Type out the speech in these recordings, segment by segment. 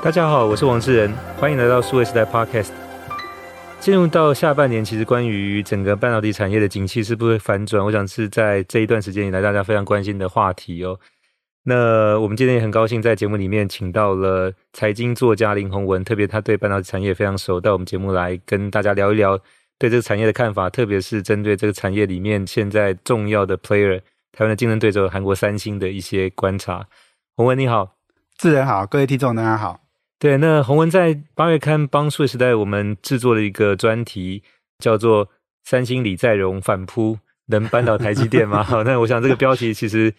大家好，我是王志仁，欢迎来到数位时代 Podcast。进入到下半年，其实关于整个半导体产业的景气是不是会反转，我想是在这一段时间以来大家非常关心的话题哦。那我们今天也很高兴在节目里面请到了财经作家林宏文，特别他对半导体产业非常熟，到我们节目来跟大家聊一聊对这个产业的看法，特别是针对这个产业里面现在重要的 player 台湾的竞争对手韩国三星的一些观察。宏文你好，志仁好，各位听众大家好。对，那洪文在八月刊帮数位时代，我们制作了一个专题，叫做“三星李在镕反扑能扳倒台积电吗？” 好，那我想这个标题其实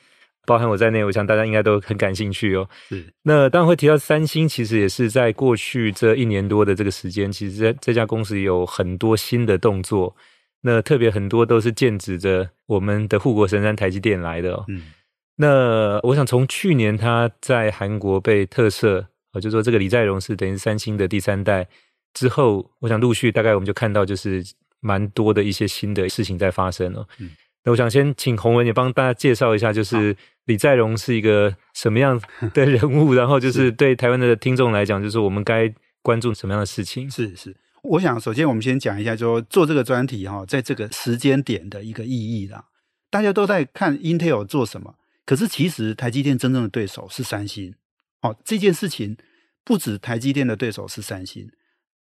包含我在内，我想大家应该都很感兴趣哦。是，那当然会提到三星，其实也是在过去这一年多的这个时间，其实这这家公司有很多新的动作，那特别很多都是剑指着我们的护国神山台积电来的哦。嗯，那我想从去年他在韩国被特赦。我就说这个李在镕是等于三星的第三代之后，我想陆续大概我们就看到就是蛮多的一些新的事情在发生了。嗯，那我想先请洪文也帮大家介绍一下，就是李在镕是一个什么样 的人物，然后就是对台湾的听众来讲，就是我们该关注什么样的事情？是是，我想首先我们先讲一下，就做这个专题哈，在这个时间点的一个意义啦。大家都在看 Intel 做什么，可是其实台积电真正的对手是三星。哦，这件事情不止台积电的对手是三星，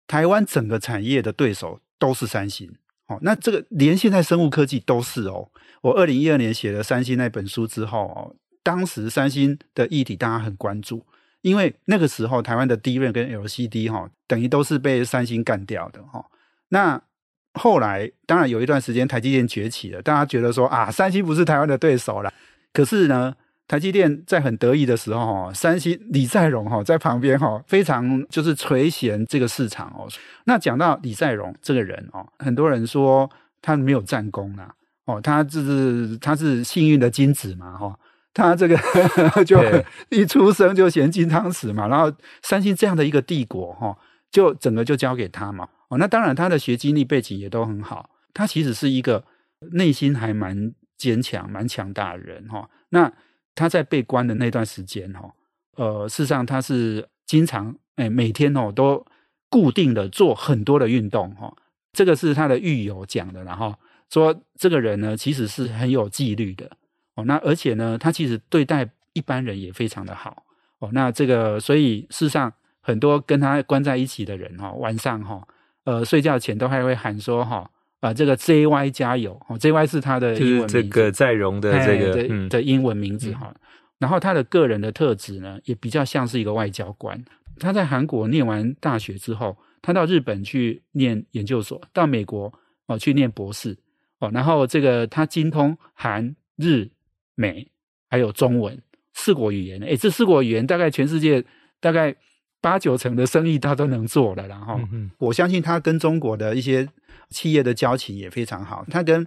台湾整个产业的对手都是三星。哦，那这个连现在生物科技都是哦。我二零一二年写了三星那本书之后哦，当时三星的议题大家很关注，因为那个时候台湾的 d r 跟 LCD 哈，等于都是被三星干掉的哈。那后来当然有一段时间台积电崛起了，大家觉得说啊，三星不是台湾的对手了。可是呢，台积电在很得意的时候，哈，三星李在镕哈在旁边哈，非常就是垂涎这个市场哦。那讲到李在镕这个人哦，很多人说他没有战功啦，哦，他就是他是幸运的金子嘛，哈，他这个 就一出生就衔金汤匙嘛，然后三星这样的一个帝国哈，就整个就交给他嘛，哦，那当然他的学经历背景也都很好，他其实是一个内心还蛮坚强、蛮强大的人哈，那。他在被关的那段时间，哈，呃，事实上他是经常，哎，每天哦都固定的做很多的运动，哈，这个是他的狱友讲的，然后说这个人呢其实是很有纪律的，哦，那而且呢，他其实对待一般人也非常的好，哦，那这个所以事实上很多跟他关在一起的人，哈，晚上哈，呃，睡觉前都还会喊说，哈。啊，这个 JY 加油哦，JY 是他的英文名字，这个在荣的这个的、嗯、的英文名字哈。然后他的个人的特质呢，也比较像是一个外交官。他在韩国念完大学之后，他到日本去念研究所，到美国哦去念博士哦。然后这个他精通韩日美还有中文四国语言，诶，这四国语言大概全世界大概八九成的生意他都能做了。然后、嗯、我相信他跟中国的一些。企业的交情也非常好，他跟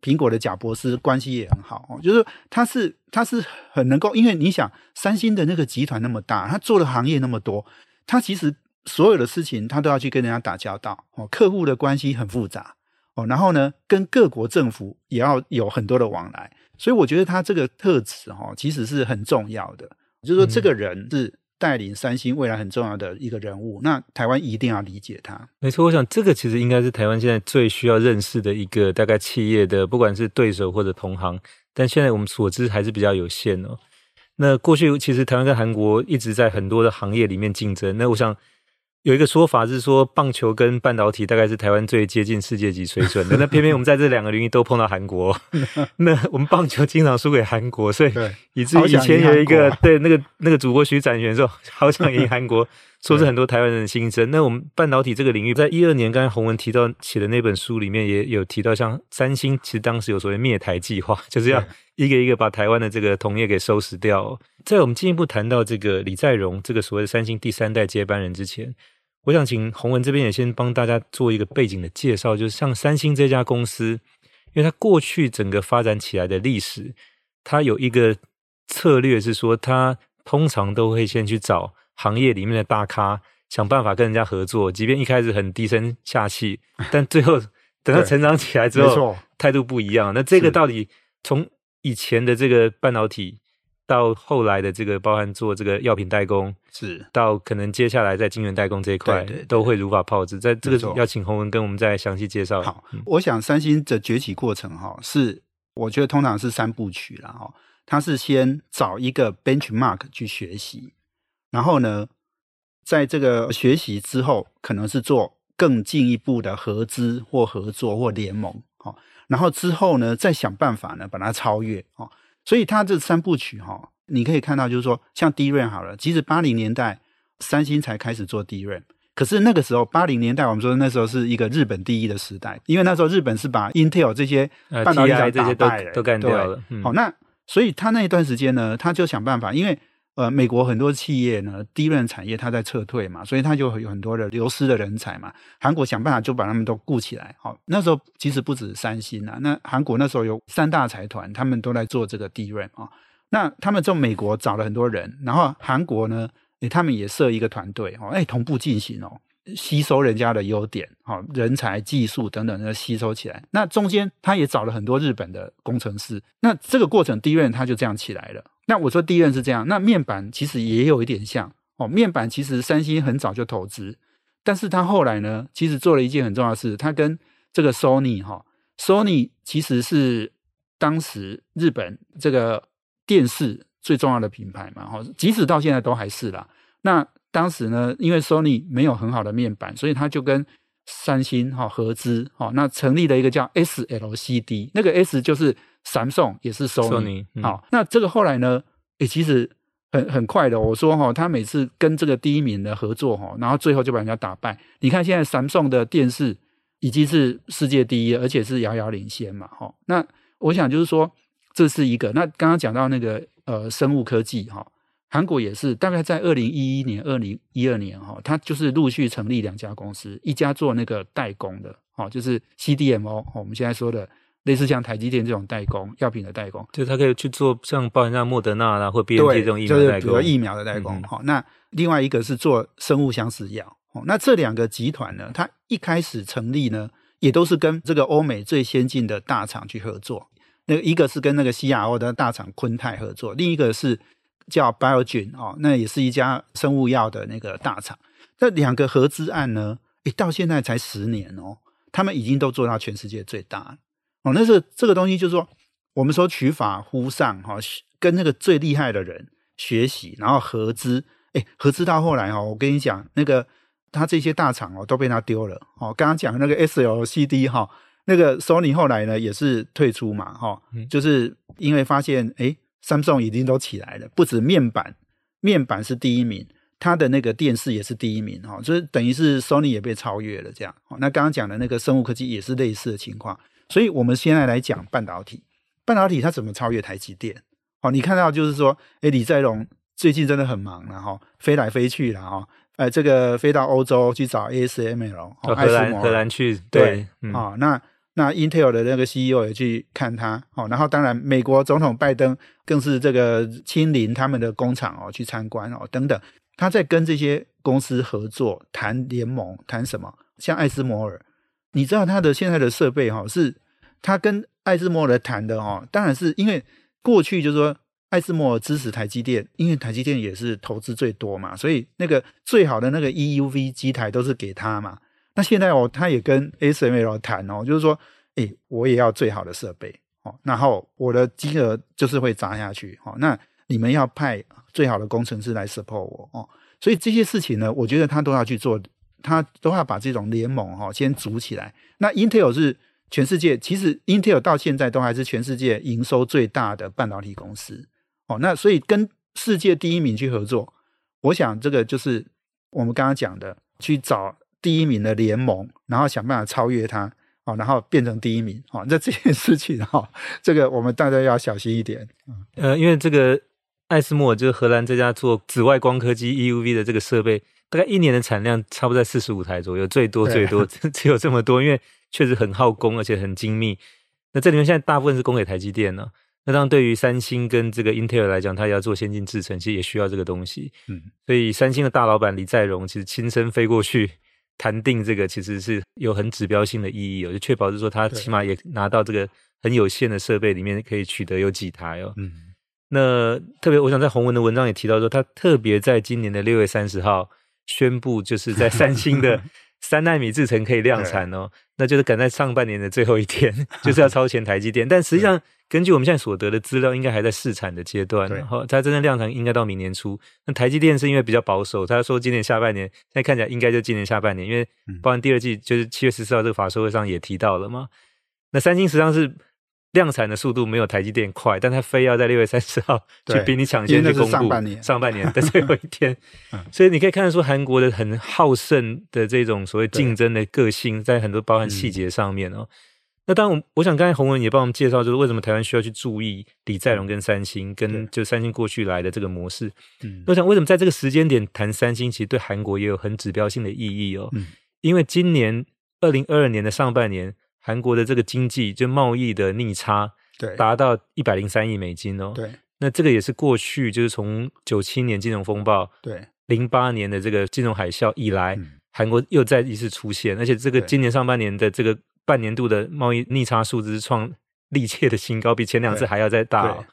苹果的贾博士关系也很好，就是他是他是很能够，因为你想三星的那个集团那么大，他做的行业那么多，他其实所有的事情他都要去跟人家打交道哦，客户的关系很复杂哦，然后呢，跟各国政府也要有很多的往来，所以我觉得他这个特质哈，其实是很重要的，就是说这个人是。带领三星未来很重要的一个人物，那台湾一定要理解他。没错，我想这个其实应该是台湾现在最需要认识的一个大概企业的，不管是对手或者同行，但现在我们所知还是比较有限哦。那过去其实台湾跟韩国一直在很多的行业里面竞争，那我想。有一个说法是说，棒球跟半导体大概是台湾最接近世界级水准的。那偏偏我们在这两个领域都碰到韩国，那我们棒球经常输给韩国，所以以至于以前有一个对那个那个主播徐展元说，好想赢韩国，说是很多台湾人的心声。那我们半导体这个领域，在一二年刚才洪文提到写的那本书里面也有提到，像三星其实当时有所谓灭台计划，就是要一个一个把台湾的这个同业给收拾掉。在我们进一步谈到这个李在镕这个所谓的三星第三代接班人之前，我想请洪文这边也先帮大家做一个背景的介绍，就是像三星这家公司，因为它过去整个发展起来的历史，它有一个策略是说，它通常都会先去找行业里面的大咖，想办法跟人家合作，即便一开始很低声下气，但最后 等他成长起来之后，态度不一样。那这个到底从以前的这个半导体？到后来的这个包含做这个药品代工，是到可能接下来在晶圆代工这一块，都会如法炮制。在这个要请洪文跟我们再详细介绍。好，我想三星的崛起过程哈，是我觉得通常是三部曲了哈。它是先找一个 benchmark 去学习，然后呢，在这个学习之后，可能是做更进一步的合资或合作或联盟，然后之后呢，再想办法呢把它超越，所以它这三部曲哈，你可以看到，就是说，像 DRAM 好了，其实八零年代三星才开始做 DRAM，可是那个时候八零年代，我们说那时候是一个日本第一的时代，因为那时候日本是把 Intel 这些半导体厂打败了，都干掉了。好，那所以他那一段时间呢，他就想办法，因为呃，美国很多企业呢低端产业它在撤退嘛，所以它就有很多的流失的人才嘛。韩国想办法就把他们都雇起来。好，那时候其实不止三星啊，那韩国那时候有三大财团，他们都在做这个低端啊。那他们从美国找了很多人，然后韩国呢，诶他们也设一个团队哦，哎，同步进行哦，吸收人家的优点，好，人才、技术等等的吸收起来。那中间他也找了很多日本的工程师，那这个过程第一任他就这样起来了。那我说第一任是这样，那面板其实也有一点像哦。面板其实三星很早就投资，但是他后来呢，其实做了一件很重要的事，他跟这个 Sony 哈，Sony 其实是当时日本这个电视最重要的品牌嘛，哈，即使到现在都还是啦。那当时呢，因为 Sony 没有很好的面板，所以他就跟三星哈合资，哈，那成立了一个叫 SLCD，那个 S 就是。Samsung 也是 Sony，好，那这个后来呢？诶、欸，其实很很快的。我说哈，他每次跟这个第一名的合作哈，然后最后就把人家打败。你看现在 Samsung 的电视已经是世界第一，而且是遥遥领先嘛。哈，那我想就是说，这是一个。那刚刚讲到那个呃生物科技哈，韩国也是大概在二零一一年、二零一二年哈，它就是陆续成立两家公司，一家做那个代工的，哦，就是 CDMO，我们现在说的。类似像台积电这种代工药品的代工，就它可以去做像包含像莫德纳啦或 BNT 这种疫苗代工，就是疫苗的代工。好、嗯，那另外一个是做生物相似药。那这两个集团呢，它一开始成立呢，也都是跟这个欧美最先进的大厂去合作。那个一个是跟那个 CRO 的大厂昆泰合作，另一个是叫 Biogen 哦，那也是一家生物药的那个大厂。这两个合资案呢，诶，到现在才十年哦，他们已经都做到全世界最大。哦，那是这个东西，就是说，我们说取法乎上哈，跟那个最厉害的人学习，然后合资，哎，合资到后来哦，我跟你讲，那个他这些大厂哦都被他丢了。哦，刚刚讲的那个 SLCD 哈，那个 Sony 后来呢也是退出嘛，哈，就是因为发现哎，Samsung 已经都起来了，不止面板，面板是第一名，它的那个电视也是第一名哈，就是等于是 Sony 也被超越了这样。那刚刚讲的那个生物科技也是类似的情况。所以，我们现在来讲半导体，半导体它怎么超越台积电？哦，你看到就是说，哎，李在镕最近真的很忙了哈，飞来飞去了哈，呃，这个飞到欧洲去找 ASML，哦，荷兰荷兰去，对，啊、嗯哦，那那 Intel 的那个 CEO 也去看他，哦，然后当然美国总统拜登更是这个亲临他们的工厂哦去参观哦等等，他在跟这些公司合作谈联盟，谈什么？像艾斯摩尔。你知道他的现在的设备哈，是他跟艾斯摩尔谈的哦，当然是因为过去就是说艾斯摩尔支持台积电，因为台积电也是投资最多嘛，所以那个最好的那个 EUV 机台都是给他嘛。那现在哦，他也跟 ASML 谈哦，就是说，诶，我也要最好的设备哦，然后我的金额就是会砸下去哦，那你们要派最好的工程师来 support 我哦，所以这些事情呢，我觉得他都要去做。他都要把这种联盟哈先组起来。那 Intel 是全世界，其实 Intel 到现在都还是全世界营收最大的半导体公司哦。那所以跟世界第一名去合作，我想这个就是我们刚刚讲的，去找第一名的联盟，然后想办法超越他哦，然后变成第一名哦。那这件事情哈，这个我们大家要小心一点。呃，因为这个艾斯莫尔就是荷兰这家做紫外光刻机 EUV 的这个设备。大概一年的产量差不多在四十五台左右，最多最多 只有这么多，因为确实很耗工，而且很精密。那这里面现在大部分是供给台积电呢。那当然，对于三星跟这个 Intel 来讲，它也要做先进制程，其实也需要这个东西。嗯，所以三星的大老板李在镕其实亲身飞过去谈定这个，其实是有很指标性的意义，哦，就确保是说他起码也拿到这个很有限的设备里面可以取得有几台哦。嗯。那特别，我想在洪文的文章也提到说，他特别在今年的六月三十号宣布，就是在三星的 三奈米制程可以量产哦，那就是赶在上半年的最后一天，就是要超前台积电。但实际上，根据我们现在所得的资料，应该还在试产的阶段，然后它真正量产应该到明年初。那台积电是因为比较保守，他说今年下半年，现在看起来应该就今年下半年，因为包含第二季就是七月十四号这个法说会上也提到了嘛。那三星实际上是。量产的速度没有台积电快，但他非要在六月三十号 去比你抢先去公布上半年上半年的最后一天，所以你可以看得出韩国的很好胜的这种所谓竞争的个性，在很多包含细节上面哦。那当然，我想刚才洪文也帮我们介绍，就是为什么台湾需要去注意李在镕跟三星，跟就三星过去来的这个模式。我想为什么在这个时间点谈三星，其实对韩国也有很指标性的意义哦。因为今年二零二二年的上半年。韩国的这个经济就贸易的逆差，对，达到一百零三亿美金哦。对，那这个也是过去就是从九七年金融风暴，对，零八年的这个金融海啸以来，嗯、韩国又再一次出现，而且这个今年上半年的这个半年度的贸易逆差数字是创历届的新高，比前两次还要再大哦。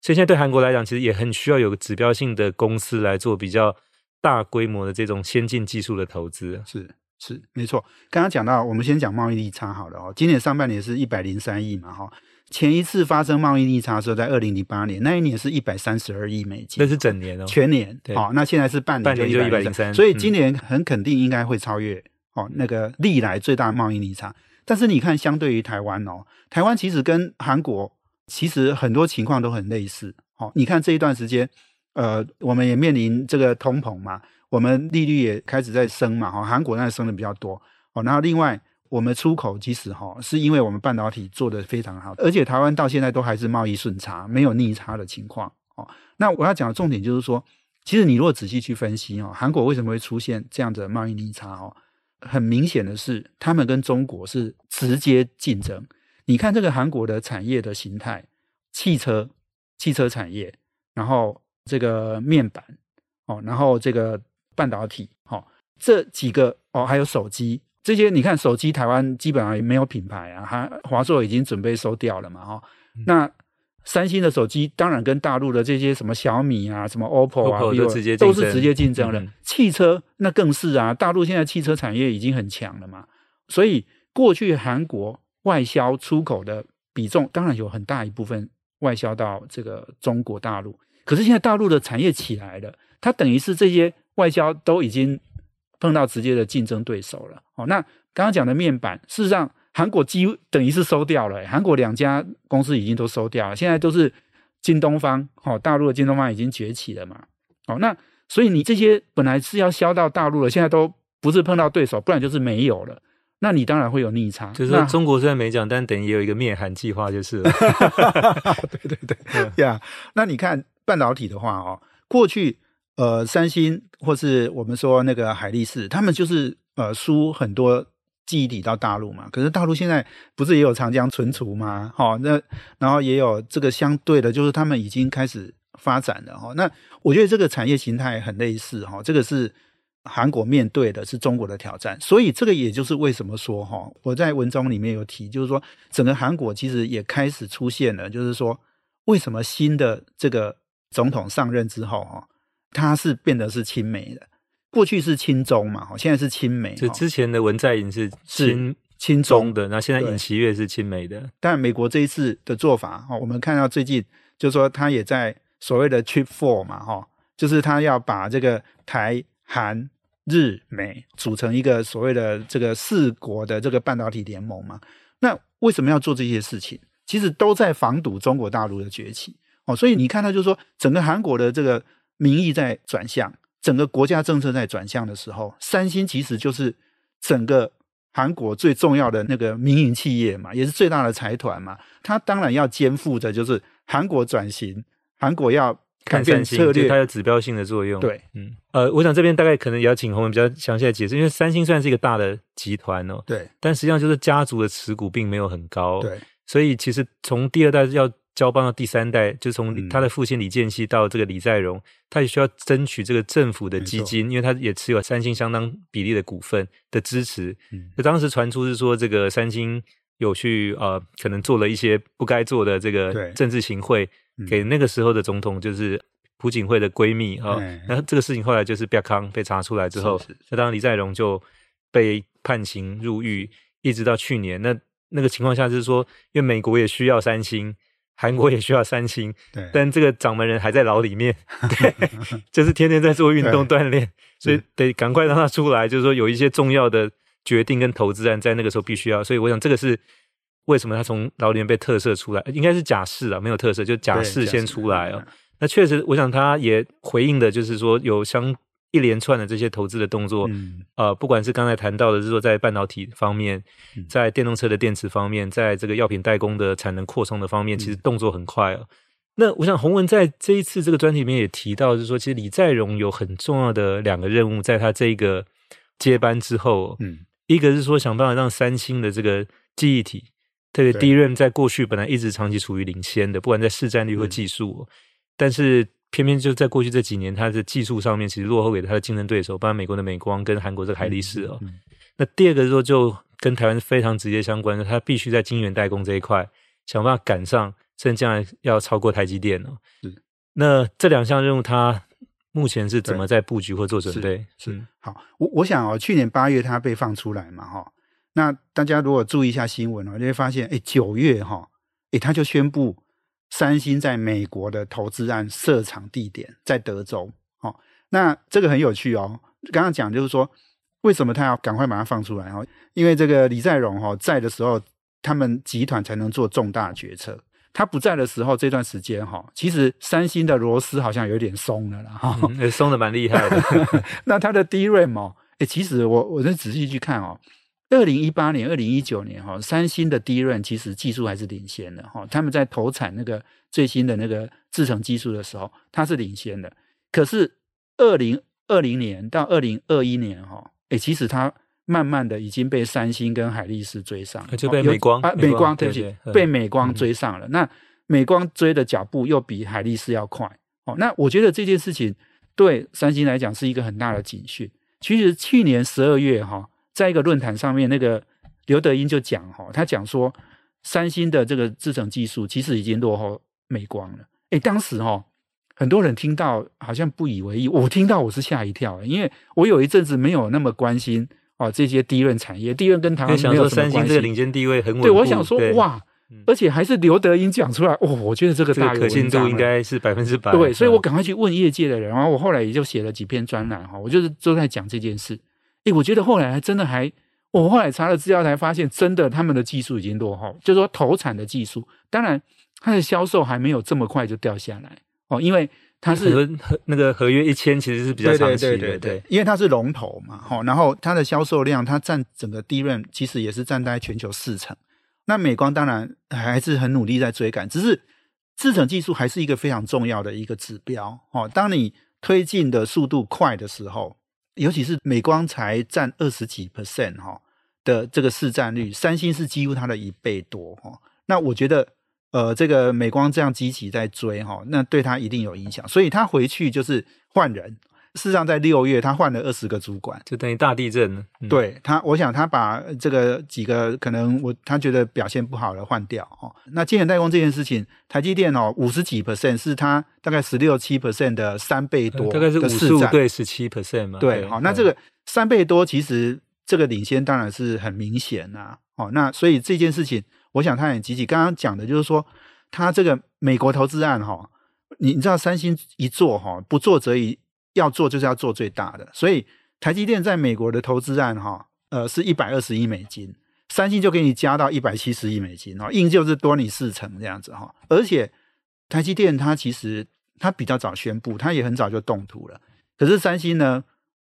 所以现在对韩国来讲，其实也很需要有个指标性的公司来做比较大规模的这种先进技术的投资。是。是没错，刚刚讲到，我们先讲贸易逆差好了哦。今年上半年是一百零三亿嘛，哈。前一次发生贸易逆差的时候，在二零零八年，那一年是一百三十二亿美金，那是整年哦，全年。好，那现在是半年就一百零三，所以今年很肯定应该会超越哦那个历来最大贸易逆差。但是你看，相对于台湾哦，台湾其实跟韩国其实很多情况都很类似。哦，你看这一段时间，呃，我们也面临这个通膨嘛。我们利率也开始在升嘛，哈，韩国那升的比较多哦。然后另外，我们出口其实哈，是因为我们半导体做得非常好，而且台湾到现在都还是贸易顺差，没有逆差的情况哦。那我要讲的重点就是说，其实你如果仔细去分析哦，韩国为什么会出现这样的贸易逆差哦？很明显的是，他们跟中国是直接竞争。你看这个韩国的产业的形态，汽车、汽车产业，然后这个面板哦，然后这个。半导体，好、哦，这几个哦，还有手机这些，你看手机台湾基本上也没有品牌啊，哈，华硕已经准备收掉了嘛，哈、哦。嗯、那三星的手机当然跟大陆的这些什么小米啊、什么 OPPO 啊，OPPO 都直接都是直接竞争了。嗯、汽车那更是啊，大陆现在汽车产业已经很强了嘛，所以过去韩国外销出口的比重当然有很大一部分外销到这个中国大陆，可是现在大陆的产业起来了，它等于是这些。外销都已经碰到直接的竞争对手了。哦，那刚刚讲的面板，事实上韩国几乎等于是收掉了。韩国两家公司已经都收掉了，现在都是京东方。哦，大陆的京东方已经崛起了嘛。哦，那所以你这些本来是要销到大陆了，现在都不是碰到对手，不然就是没有了。那你当然会有逆差。就是说中国虽然没讲，但等于也有一个灭韩计划，就是了。对 对对，呀，那你看半导体的话，哦，过去。呃，三星或是我们说那个海力士，他们就是呃输很多记忆体到大陆嘛。可是大陆现在不是也有长江存储吗？好、哦，那然后也有这个相对的，就是他们已经开始发展了哈、那我觉得这个产业形态很类似哈、这个是韩国面对的是中国的挑战，所以这个也就是为什么说哈、我在文章里面有提，就是说整个韩国其实也开始出现了，就是说为什么新的这个总统上任之后哈。它是变得是亲美的，过去是亲中嘛，现在是亲美。就之前的文在寅是亲亲中的，那现在尹锡悦是亲美的。但美国这一次的做法，哈，我们看到最近就是说他也在所谓的 Trip Four 嘛，哈，就是他要把这个台韩日美组成一个所谓的这个四国的这个半导体联盟嘛。那为什么要做这些事情？其实都在防堵中国大陆的崛起哦。所以你看到就是说整个韩国的这个。民意在转向，整个国家政策在转向的时候，三星其实就是整个韩国最重要的那个民营企业嘛，也是最大的财团嘛。它当然要肩负着就是韩国转型，韩国要改变策略，它有指标性的作用。对，嗯，呃，我想这边大概可能也要请洪文比较详细的解释，因为三星虽然是一个大的集团哦，对，但实际上就是家族的持股并没有很高，对，所以其实从第二代要。交棒到第三代，就从他的父亲李建熙到这个李在镕，他也需要争取这个政府的基金，因为他也持有三星相当比例的股份的支持。就当时传出是说，这个三星有去呃，可能做了一些不该做的这个政治行贿，给那个时候的总统就是朴槿惠的闺蜜啊。那这个事情后来就是瘪康被查出来之后，那当然李在镕就被判刑入狱，一直到去年。那那个情况下就是说，因为美国也需要三星。韩国也需要三星，对，但这个掌门人还在牢里面，对，就是天天在做运动锻炼，所以得赶快让他出来。就是说，有一些重要的决定跟投资案在那个时候必须要，所以我想这个是为什么他从牢里面被特赦出来，应该是假释啊，没有特赦，就假释先出来哦。那确实，我想他也回应的，就是说有相。一连串的这些投资的动作，嗯、呃，不管是刚才谈到的，是说在半导体方面，在电动车的电池方面，在这个药品代工的产能扩充的方面，其实动作很快哦。那我想洪文在这一次这个专题里面也提到，就是说，其实李在镕有很重要的两个任务，在他这个接班之后，嗯，一个是说想办法让三星的这个记忆体，特别 DRAM 在过去本来一直长期处于领先的，不管在市占率或技术，但是。偏偏就在过去这几年，它的技术上面其实落后给它的竞争对手，包括美国的美光跟韩国的海力士哦。那第二个说就跟台湾非常直接相关的，它必须在晶圆代工这一块想办法赶上，甚至将来要超过台积电哦。是。那这两项任务，它目前是怎么在布局或做准备？是，是好，我我想哦，去年八月它被放出来嘛，哈。那大家如果注意一下新闻哦，就会发现，哎，九月哈，哎，他就宣布。三星在美国的投资案设厂地点在德州，哦，那这个很有趣哦。刚刚讲就是说，为什么他要赶快把它放出来？哦，因为这个李在镕哈在的时候，他们集团才能做重大决策。他不在的时候，这段时间哈，其实三星的螺丝好像有点松了啦，哈、嗯，松的蛮厉害的。那它的 DRAM 哦，哎，其实我我再仔细去看哦。二零一八年、二零一九年，哈，三星的 DRAM 其实技术还是领先的，哈。他们在投产那个最新的那个制程技术的时候，它是领先的。可是二零二零年到二零二一年，哈，哎，其实它慢慢的已经被三星跟海力士追上了，就被美光，啊，美光，对不起，被美光追上了。那美光追的脚步又比海力士要快，哦。那我觉得这件事情对三星来讲是一个很大的警讯。其实去年十二月，哈。在一个论坛上面，那个刘德英就讲哈，他讲说三星的这个制程技术其实已经落后美光了。诶，当时哈很多人听到好像不以为意，我听到我是吓一跳，因为我有一阵子没有那么关心哦这些 DRAM 产业，DRAM 跟台湾没有什么关系。三星这个领先地位很稳固。对，我想说哇，而且还是刘德英讲出来，哦，我觉得这个大有可信度应该是百分之百。对，所以我赶快去问业界的人，然后我后来也就写了几篇专栏哈，我就是都在讲这件事。诶，我觉得后来还真的还，我后来查了资料才发现，真的他们的技术已经落后，就是说投产的技术，当然它的销售还没有这么快就掉下来哦，因为它是合那个合约一签其实是比较长期的，对对对对，对，因为它是龙头嘛，哈，然后它的销售量它占整个 DRAM 其实也是占在全球四成，那美光当然还是很努力在追赶，只是制程技术还是一个非常重要的一个指标哦，当你推进的速度快的时候。尤其是美光才占二十几 percent 哈的这个市占率，三星是几乎它的一倍多哈。那我觉得，呃，这个美光这样积极在追哈，那对它一定有影响，所以他回去就是换人。事实上，在六月他换了二十个主管，就等于大地震了。嗯、对他，我想他把这个几个可能我他觉得表现不好的换掉哦。那晶圆代工这件事情，台积电哦五十几 percent 是他大概十六七 percent 的三倍多，大概是五十五对十七 percent 嘛。对，好，那这个三倍多其实这个领先当然是很明显呐。哦，那所以这件事情，我想他很积极。刚刚讲的就是说，他这个美国投资案哈，你你知道三星一做哈，不做则已。要做就是要做最大的，所以台积电在美国的投资案哈，呃，是一百二十亿美金，三星就给你加到一百七十亿美金哈，硬就是多你四成这样子哈。而且台积电它其实它比较早宣布，它也很早就动图了。可是三星呢，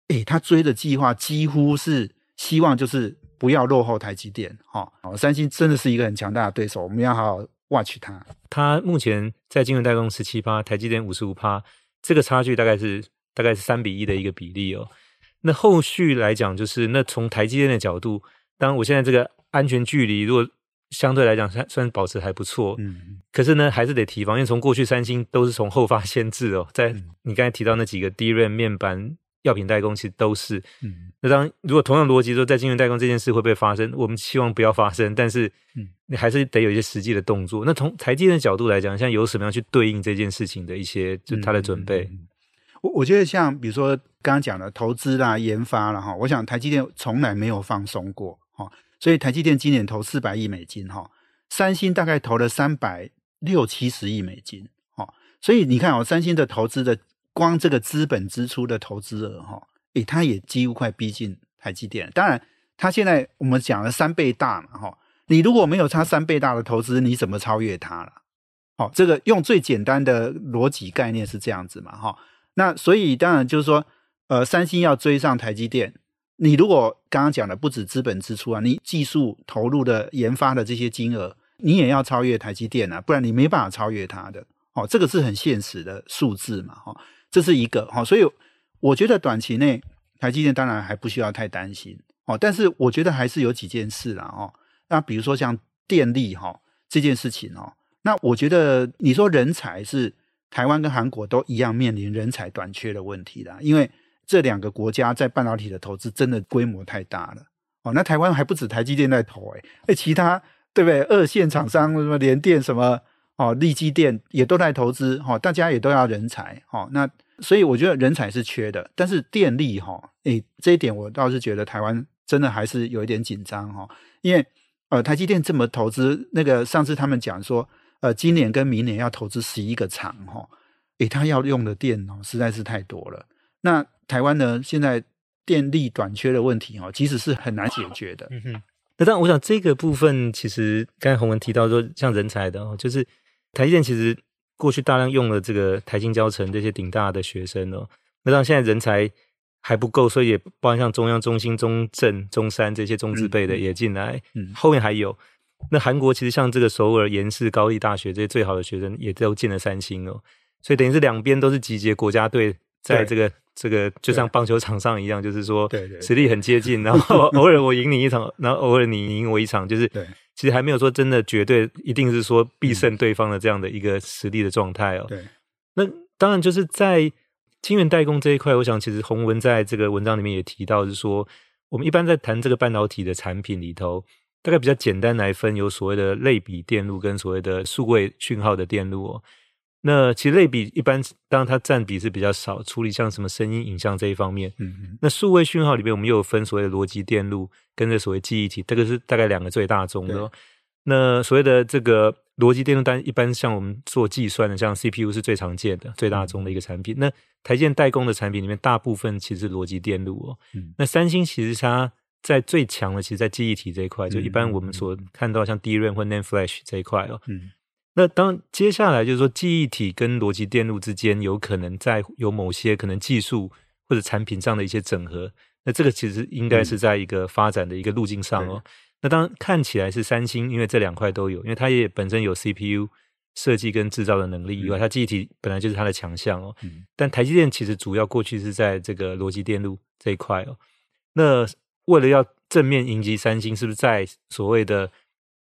诶，它追的计划几乎是希望就是不要落后台积电哈。哦，三星真的是一个很强大的对手，我们要好好 watch 它。它目前在金融代工十七趴，台积电五十五趴，这个差距大概是。大概是三比一的一个比例哦。那后续来讲，就是那从台积电的角度，当然我现在这个安全距离，如果相对来讲算算保持还不错，嗯，可是呢，还是得提防，因为从过去三星都是从后发先至哦，在你刚才提到那几个 DRAM 面板药品代工，其实都是。嗯，那当如果同样逻辑说，在晶圆代工这件事会不会发生？我们希望不要发生，但是嗯，你还是得有一些实际的动作。那从台积电的角度来讲，像有什么样去对应这件事情的一些，就它的准备？我觉得像比如说刚刚讲的投资啦、研发啦哈，我想台积电从来没有放松过哈，所以台积电今年投四百亿美金哈，三星大概投了三百六七十亿美金哈，所以你看哦，三星的投资的。光这个资本支出的投资额哈，诶，它也几乎快逼近台积电。当然，它现在我们讲了三倍大嘛，哈，你如果没有差三倍大的投资，你怎么超越它了？好，这个用最简单的逻辑概念是这样子嘛，哈。那所以当然就是说，呃，三星要追上台积电，你如果刚刚讲的不止资本支出啊，你技术投入的研发的这些金额，你也要超越台积电啊，不然你没办法超越它的。哦，这个是很现实的数字嘛，哈。这是一个哈，所以我觉得短期内台积电当然还不需要太担心哦，但是我觉得还是有几件事啦哦。那比如说像电力哈这件事情哦，那我觉得你说人才是台湾跟韩国都一样面临人才短缺的问题啦，因为这两个国家在半导体的投资真的规模太大了哦。那台湾还不止台积电在投哎，哎其他对不对？二线厂商什么联电什么。哦，力积电也都在投资，哈，大家也都要人才，哦，那所以我觉得人才是缺的，但是电力，哈，诶，这一点我倒是觉得台湾真的还是有一点紧张，哈，因为呃，台积电这么投资，那个上次他们讲说，呃，今年跟明年要投资十一个厂，哈，诶，他要用的电哦实在是太多了。那台湾呢，现在电力短缺的问题，哦，其实是很难解决的。嗯哼，那当然，我想这个部分其实刚才洪文提到说，像人才的哦，就是。台积电其实过去大量用了这个台新教成这些顶大的学生哦，那让现在人才还不够，所以也包含像中央、中心、中正、中山这些中字辈的也进来，嗯，后面还有。那韩国其实像这个首尔延世高丽大学这些最好的学生也都进了三星哦，所以等于是两边都是集结国家队，在这个这个就像棒球场上一样，就是说实力很接近，然后偶尔我赢你一场，然后偶尔你赢我一场，就是。其实还没有说真的绝对一定是说必胜对方的这样的一个实力的状态哦。对，那当然就是在晶圆代工这一块，我想其实洪文在这个文章里面也提到，是说我们一般在谈这个半导体的产品里头，大概比较简单来分，有所谓的类比电路跟所谓的数位讯号的电路哦。那其实类比一般，当然它占比是比较少，处理像什么声音、影像这一方面。嗯嗯。那数位讯号里面，我们又有分所谓的逻辑电路跟着所谓记忆体，这个是大概两个最大宗的。对那所谓的这个逻辑电路单，一般像我们做计算的，像 CPU 是最常见的、最大宗的一个产品。嗯、那台积电代工的产品里面，大部分其实是逻辑电路哦。嗯。那三星其实它在最强的，其实，在记忆体这一块，就一般我们所看到像 DRAM 或 NAND Flash 这一块哦。嗯。那当接下来就是说，记忆体跟逻辑电路之间有可能在有某些可能技术或者产品上的一些整合，那这个其实应该是在一个发展的一个路径上哦。嗯、那当然看起来是三星，因为这两块都有，因为它也本身有 CPU 设计跟制造的能力以外，嗯、它记忆体本来就是它的强项哦。嗯、但台积电其实主要过去是在这个逻辑电路这一块哦。那为了要正面迎击三星，是不是在所谓的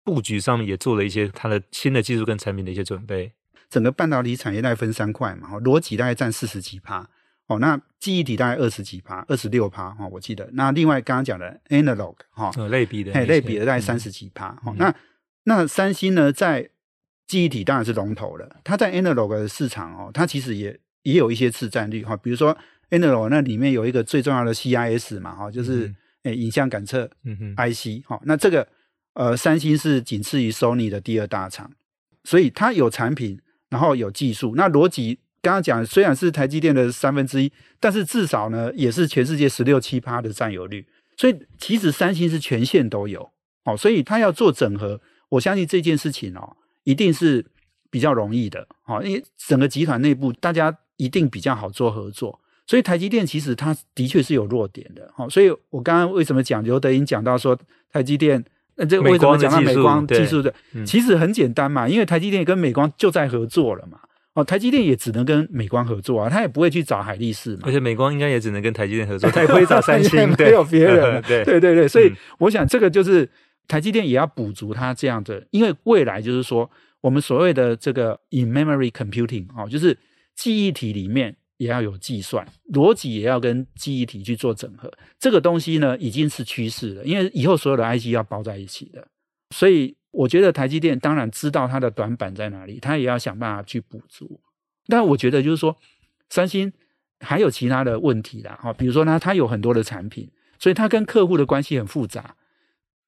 布局上面也做了一些它的新的技术跟产品的一些准备。整个半导体产业大概分三块嘛，哈，逻辑大概占四十几趴，哦，那记忆体大概二十几趴，二十六趴，哈，我记得。那另外刚刚讲的 analog，哈，类比的，嘿，类比的大概三十几趴，哈、嗯。那那三星呢，在记忆体当然是龙头了，它在 analog 的市场哦，它其实也也有一些市占率，哈，比如说 analog 那里面有一个最重要的 CIS 嘛，哈，就是诶、嗯、影像感测 IC，哈，那这个。呃，三星是仅次于 Sony 的第二大厂，所以它有产品，然后有技术。那逻辑刚刚讲，虽然是台积电的三分之一，但是至少呢，也是全世界十六七趴的占有率。所以其实三星是全线都有，哦，所以它要做整合，我相信这件事情哦，一定是比较容易的，哦，因为整个集团内部大家一定比较好做合作。所以台积电其实它的确是有弱点的，哦，所以我刚刚为什么讲刘德英讲到说台积电。那这个为什么讲到美光技术的？其实很简单嘛，因为台积电跟美光就在合作了嘛。哦，台积电也只能跟美光合作啊，他也不会去找海力士嘛。而且美光应该也只能跟台积电合作，他也不会找三星，没有别人。对对对对，所以我想这个就是台积电也要补足它这样的，因为未来就是说我们所谓的这个 in memory computing 哦，就是记忆体里面也要有计算，逻辑也要跟记忆体去做整合。这个东西呢，已经是趋势了，因为以后所有的 IC 要包在一起的。所以我觉得台积电当然知道它的短板在哪里，它也要想办法去补足。但我觉得就是说，三星还有其他的问题啦，哈，比如说呢，它有很多的产品，所以它跟客户的关系很复杂。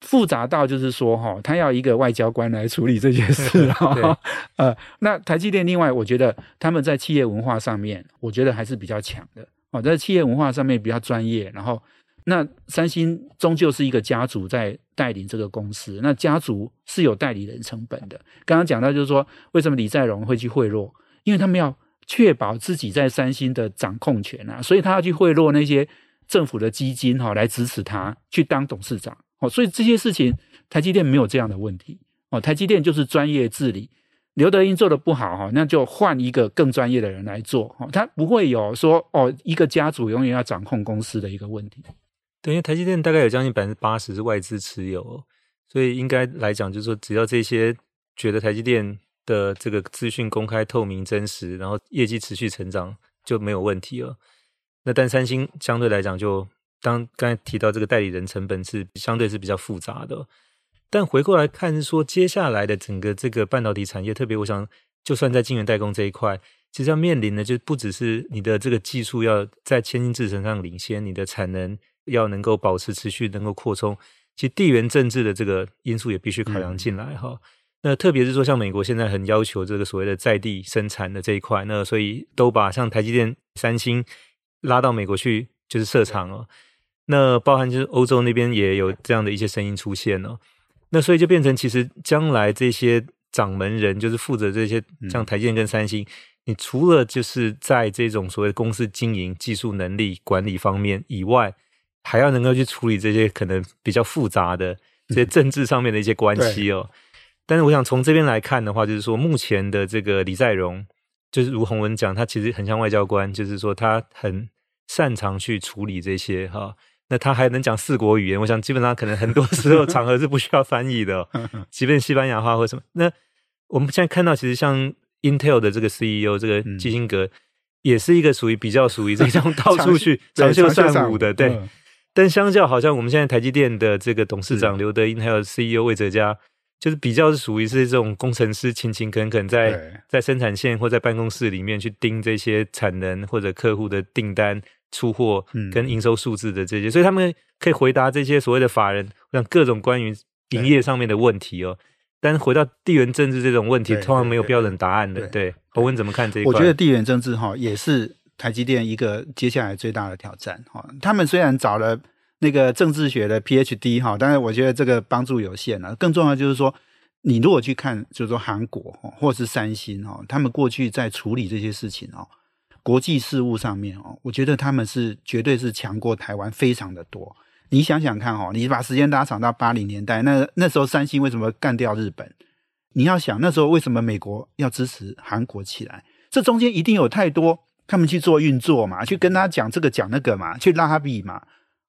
复杂到就是说，哈，他要一个外交官来处理这件事哈。呃，那台积电另外，我觉得他们在企业文化上面，我觉得还是比较强的。哦，在企业文化上面比较专业。然后，那三星终究是一个家族在带领这个公司，那家族是有代理人成本的。刚刚讲到就是说，为什么李在镕会去贿赂？因为他们要确保自己在三星的掌控权啊，所以他要去贿赂那些政府的基金哈，来支持他去当董事长。哦，所以这些事情，台积电没有这样的问题。哦，台积电就是专业治理，刘德英做得不好哈，那就换一个更专业的人来做。哦，他不会有说哦，一个家族永远要掌控公司的一个问题。对，因为台积电大概有将近百分之八十是外资持有，所以应该来讲，就是说只要这些觉得台积电的这个资讯公开透明真实，然后业绩持续成长就没有问题了。那但三星相对来讲就。当刚才提到这个代理人成本是相对是比较复杂的，但回过来看是说，接下来的整个这个半导体产业，特别我想，就算在晶圆代工这一块，其实要面临的就不只是你的这个技术要在先进制程上领先，你的产能要能够保持持续能够扩充，其实地缘政治的这个因素也必须考量进来哈。嗯、那特别是说，像美国现在很要求这个所谓的在地生产的这一块，那所以都把像台积电、三星拉到美国去，就是设厂哦。那包含就是欧洲那边也有这样的一些声音出现哦，那所以就变成其实将来这些掌门人就是负责这些像台积电跟三星，你除了就是在这种所谓公司经营、技术能力、管理方面以外，还要能够去处理这些可能比较复杂的这些政治上面的一些关系哦。但是我想从这边来看的话，就是说目前的这个李在镕，就是如洪文讲，他其实很像外交官，就是说他很擅长去处理这些哈。那他还能讲四国语言，我想基本上可能很多时候 场合是不需要翻译的，哦，即便西班牙话或什么。那我们现在看到，其实像 Intel 的这个 CEO 这个基辛格，也是一个属于比较属于这种 到处去长袖善舞的，对。但相较好像我们现在台积电的这个董事长刘德英，还有 CEO 魏哲家，就是比较是属于是这种工程师勤勤恳恳在在生产线或在办公室里面去盯这些产能或者客户的订单。出货跟营收数字的这些，嗯、所以他们可以回答这些所谓的法人让各种关于营业上面的问题哦。但是回到地缘政治这种问题，通常没有标准答案的。对，洪文怎么看这一块？我觉得地缘政治哈也是台积电一个接下来最大的挑战哈。他们虽然找了那个政治学的 PhD 哈，但是我觉得这个帮助有限了。更重要就是说，你如果去看，就是说韩国哈，或是三星哈，他们过去在处理这些事情哦。国际事务上面哦，我觉得他们是绝对是强过台湾非常的多。你想想看哦，你把时间拉长到八零年代，那那时候三星为什么干掉日本？你要想那时候为什么美国要支持韩国起来？这中间一定有太多他们去做运作嘛，去跟他讲这个讲那个嘛，去拉他比嘛。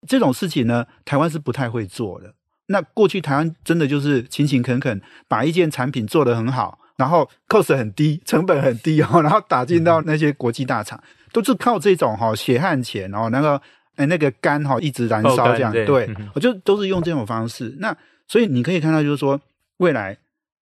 这种事情呢，台湾是不太会做的。那过去台湾真的就是勤勤恳恳把一件产品做得很好。然后 cost 很低，成本很低哦，然后打进到那些国际大厂，嗯、都是靠这种哈血汗钱哦，那个哎那个肝哈一直燃烧这样，对，对嗯、我就都是用这种方式。那所以你可以看到，就是说未来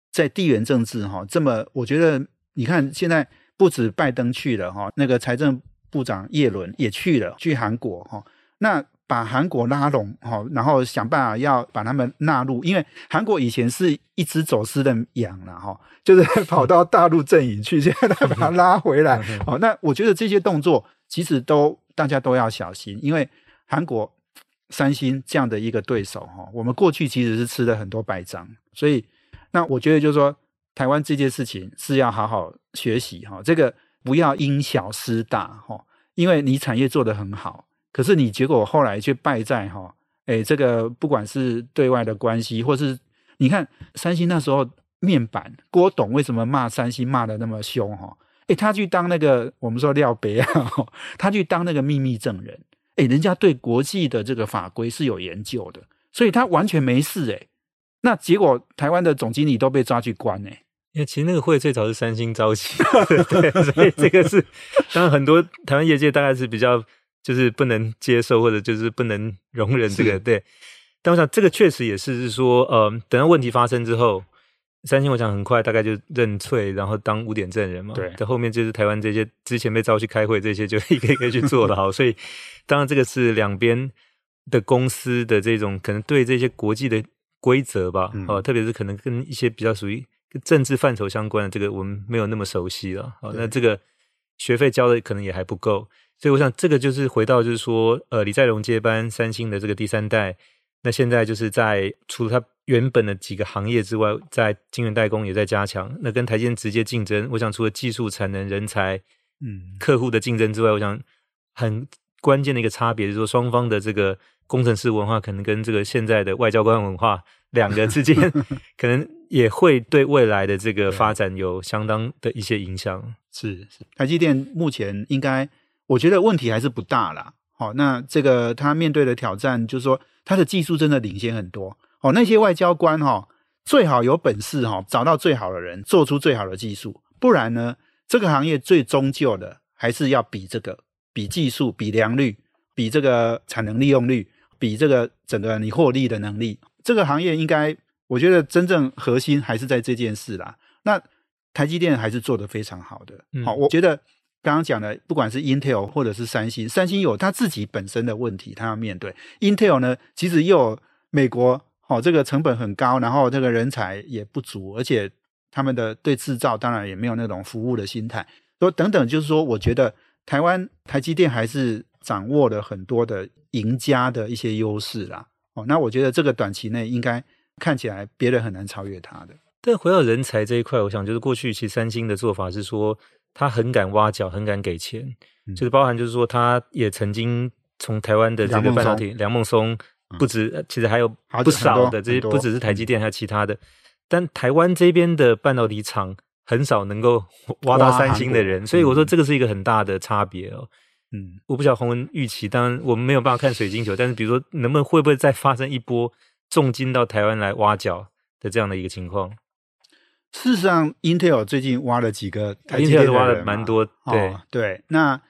在地缘政治哈这么，我觉得你看现在不止拜登去了哈，那个财政部长叶伦也去了，去韩国哈那。把韩国拉拢，哈，然后想办法要把他们纳入，因为韩国以前是一只走私的羊了，哈，就是跑到大陆阵营去，现在把它拉回来，哦，那我觉得这些动作其实都大家都要小心，因为韩国三星这样的一个对手，哈，我们过去其实是吃了很多败仗，所以那我觉得就是说，台湾这件事情是要好好学习，哈，这个不要因小失大，哈，因为你产业做得很好。可是你结果后来却败在哈，哎，这个不管是对外的关系，或是你看三星那时候面板，郭董为什么骂三星骂得那么凶哈？哎，他去当那个我们说廖北啊，他去当那个秘密证人，哎，人家对国际的这个法规是有研究的，所以他完全没事哎。那结果台湾的总经理都被抓去关哎，因为其实那个会最早是三星召集，对，所以这个是当然很多台湾业界大概是比较就是不能接受或者就是不能容忍这个，对。但我想这个确实也是是说，呃，等到问题发生之后。三星，我想很快大概就认罪，然后当污点证人嘛。对，在后面就是台湾这些之前被召去开会这些，就一个一个去做了。好，所以当然这个是两边的公司的这种可能对这些国际的规则吧，哦、嗯，特别是可能跟一些比较属于政治范畴相关的，这个我们没有那么熟悉了。好，那这个学费交的可能也还不够，所以我想这个就是回到就是说，呃，李在镕接班三星的这个第三代。那现在就是在除了他原本的几个行业之外，在晶圆代工也在加强。那跟台积电直接竞争，我想除了技术、产能、人才、嗯，客户的竞争之外，我想很关键的一个差别就是说，双方的这个工程师文化可能跟这个现在的外交官文化两个之间，可能也会对未来的这个发展有相当的一些影响。是是，台积电目前应该我觉得问题还是不大啦。好，那这个他面对的挑战就是说。他的技术真的领先很多哦，那些外交官哈，最好有本事哈，找到最好的人，做出最好的技术，不然呢，这个行业最终究的还是要比这个，比技术，比良率，比这个产能利用率，比这个整个你获利的能力。这个行业应该，我觉得真正核心还是在这件事啦。那台积电还是做得非常好的，好，我觉得。刚刚讲的，不管是 Intel 或者是三星，三星有它自己本身的问题，它要面对。Intel 呢，其实又有美国，哦，这个成本很高，然后这个人才也不足，而且他们的对制造当然也没有那种服务的心态。说等等，就是说，我觉得台湾台积电还是掌握了很多的赢家的一些优势啦。哦，那我觉得这个短期内应该看起来别人很难超越它的。但回到人才这一块，我想就是过去其实三星的做法是说。他很敢挖角，很敢给钱，嗯、就是包含就是说，他也曾经从台湾的这个半导体，梁孟松不止，嗯、其实还有不少的这些，不只是台积电，还有其他的。但台湾这边的半导体厂很少能够挖到三星的人，所以我说这个是一个很大的差别哦。嗯，我不晓得洪文预期，当然我们没有办法看水晶球，但是比如说，能不能会不会再发生一波重金到台湾来挖角的这样的一个情况？事实上，Intel 最近挖了几个台积电的人，Intel 挖了蛮多，对、哦、对。那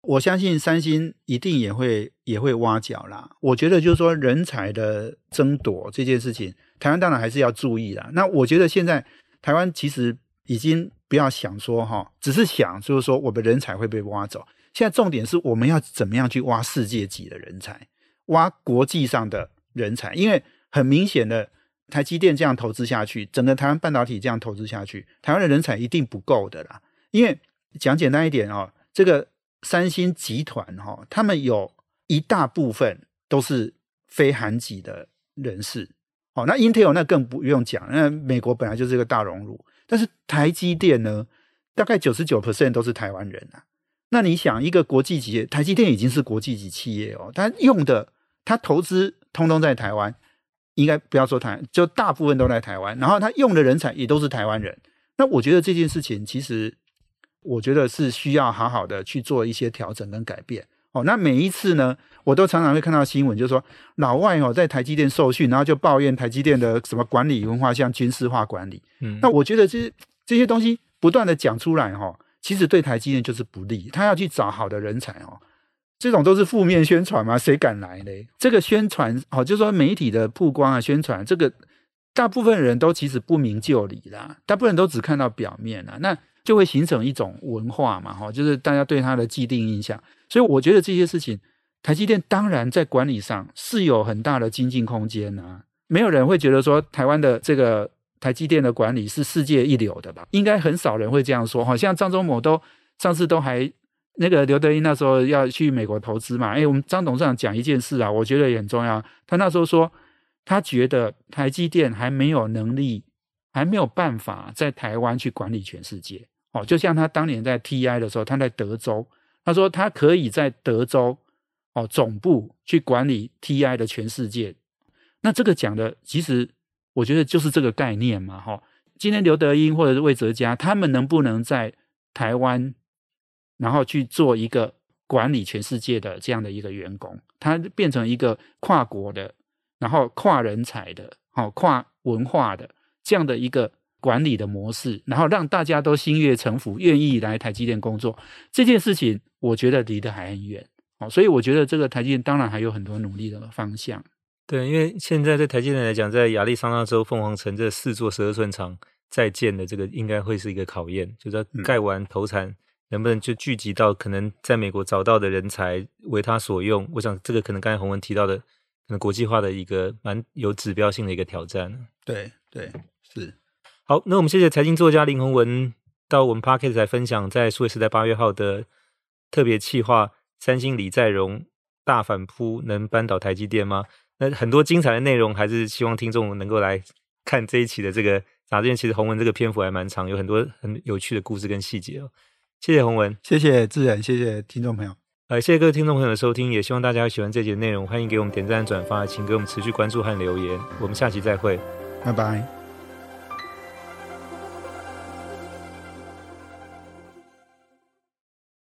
我相信三星一定也会也会挖角啦。我觉得就是说人才的争夺这件事情，台湾当然还是要注意啦。那我觉得现在台湾其实已经不要想说哈，只是想就是说我们人才会被挖走。现在重点是我们要怎么样去挖世界级的人才，挖国际上的人才，因为很明显的。台积电这样投资下去，整个台湾半导体这样投资下去，台湾的人才一定不够的啦。因为讲简单一点哦，这个三星集团哈、哦，他们有一大部分都是非韩籍的人士。哦，那 Intel 那更不用讲，那美国本来就是一个大熔炉。但是台积电呢，大概九十九 percent 都是台湾人啊。那你想，一个国际企业，台积电已经是国际级企业哦，他用的，他投资通通在台湾。应该不要说台，就大部分都在台湾，然后他用的人才也都是台湾人。那我觉得这件事情，其实我觉得是需要好好的去做一些调整跟改变。哦，那每一次呢，我都常常会看到新闻，就是说老外哦在台积电受训，然后就抱怨台积电的什么管理文化像军事化管理。嗯，那我觉得这些这些东西不断的讲出来哈，其实对台积电就是不利。他要去找好的人才哦。这种都是负面宣传嘛？谁敢来呢？这个宣传，哦，就是说媒体的曝光啊，宣传这个，大部分人都其实不明就里啦，大部分人都只看到表面啦，那就会形成一种文化嘛，哈，就是大家对他的既定印象。所以我觉得这些事情，台积电当然在管理上是有很大的精进空间呐。没有人会觉得说台湾的这个台积电的管理是世界一流的吧？应该很少人会这样说，好像张忠谋都上次都还。那个刘德英那时候要去美国投资嘛，哎，我们张董事长讲一件事啊，我觉得也很重要。他那时候说，他觉得台积电还没有能力，还没有办法在台湾去管理全世界。哦，就像他当年在 TI 的时候，他在德州，他说他可以在德州哦总部去管理 TI 的全世界。那这个讲的，其实我觉得就是这个概念嘛，哈。今天刘德英或者是魏哲家，他们能不能在台湾？然后去做一个管理全世界的这样的一个员工，他变成一个跨国的，然后跨人才的，哦跨文化的这样的一个管理的模式，然后让大家都心悦诚服，愿意来台积电工作。这件事情，我觉得离得还很远。哦，所以我觉得这个台积电当然还有很多努力的方向。对，因为现在在台积电来讲，在亚利桑那州凤凰城这四座十二寸厂在建的这个，应该会是一个考验，就是盖完投产。嗯能不能就聚集到可能在美国找到的人才为他所用？我想这个可能刚才洪文提到的，可能国际化的一个蛮有指标性的一个挑战。对对是。好，那我们谢谢财经作家林洪文到我们 Podcast 来分享在数位时代八月号的特别企划“三星李在镕大反扑能扳倒台积电吗？”那很多精彩的内容，还是希望听众能够来看这一期的这个杂志。其实洪文这个篇幅还蛮长，有很多很有趣的故事跟细节哦。谢谢洪文，谢谢志远，谢谢听众朋友。呃，谢谢各位听众朋友的收听，也希望大家喜欢这集的内容，欢迎给我们点赞、转发，请给我们持续关注和留言。我们下期再会，拜拜。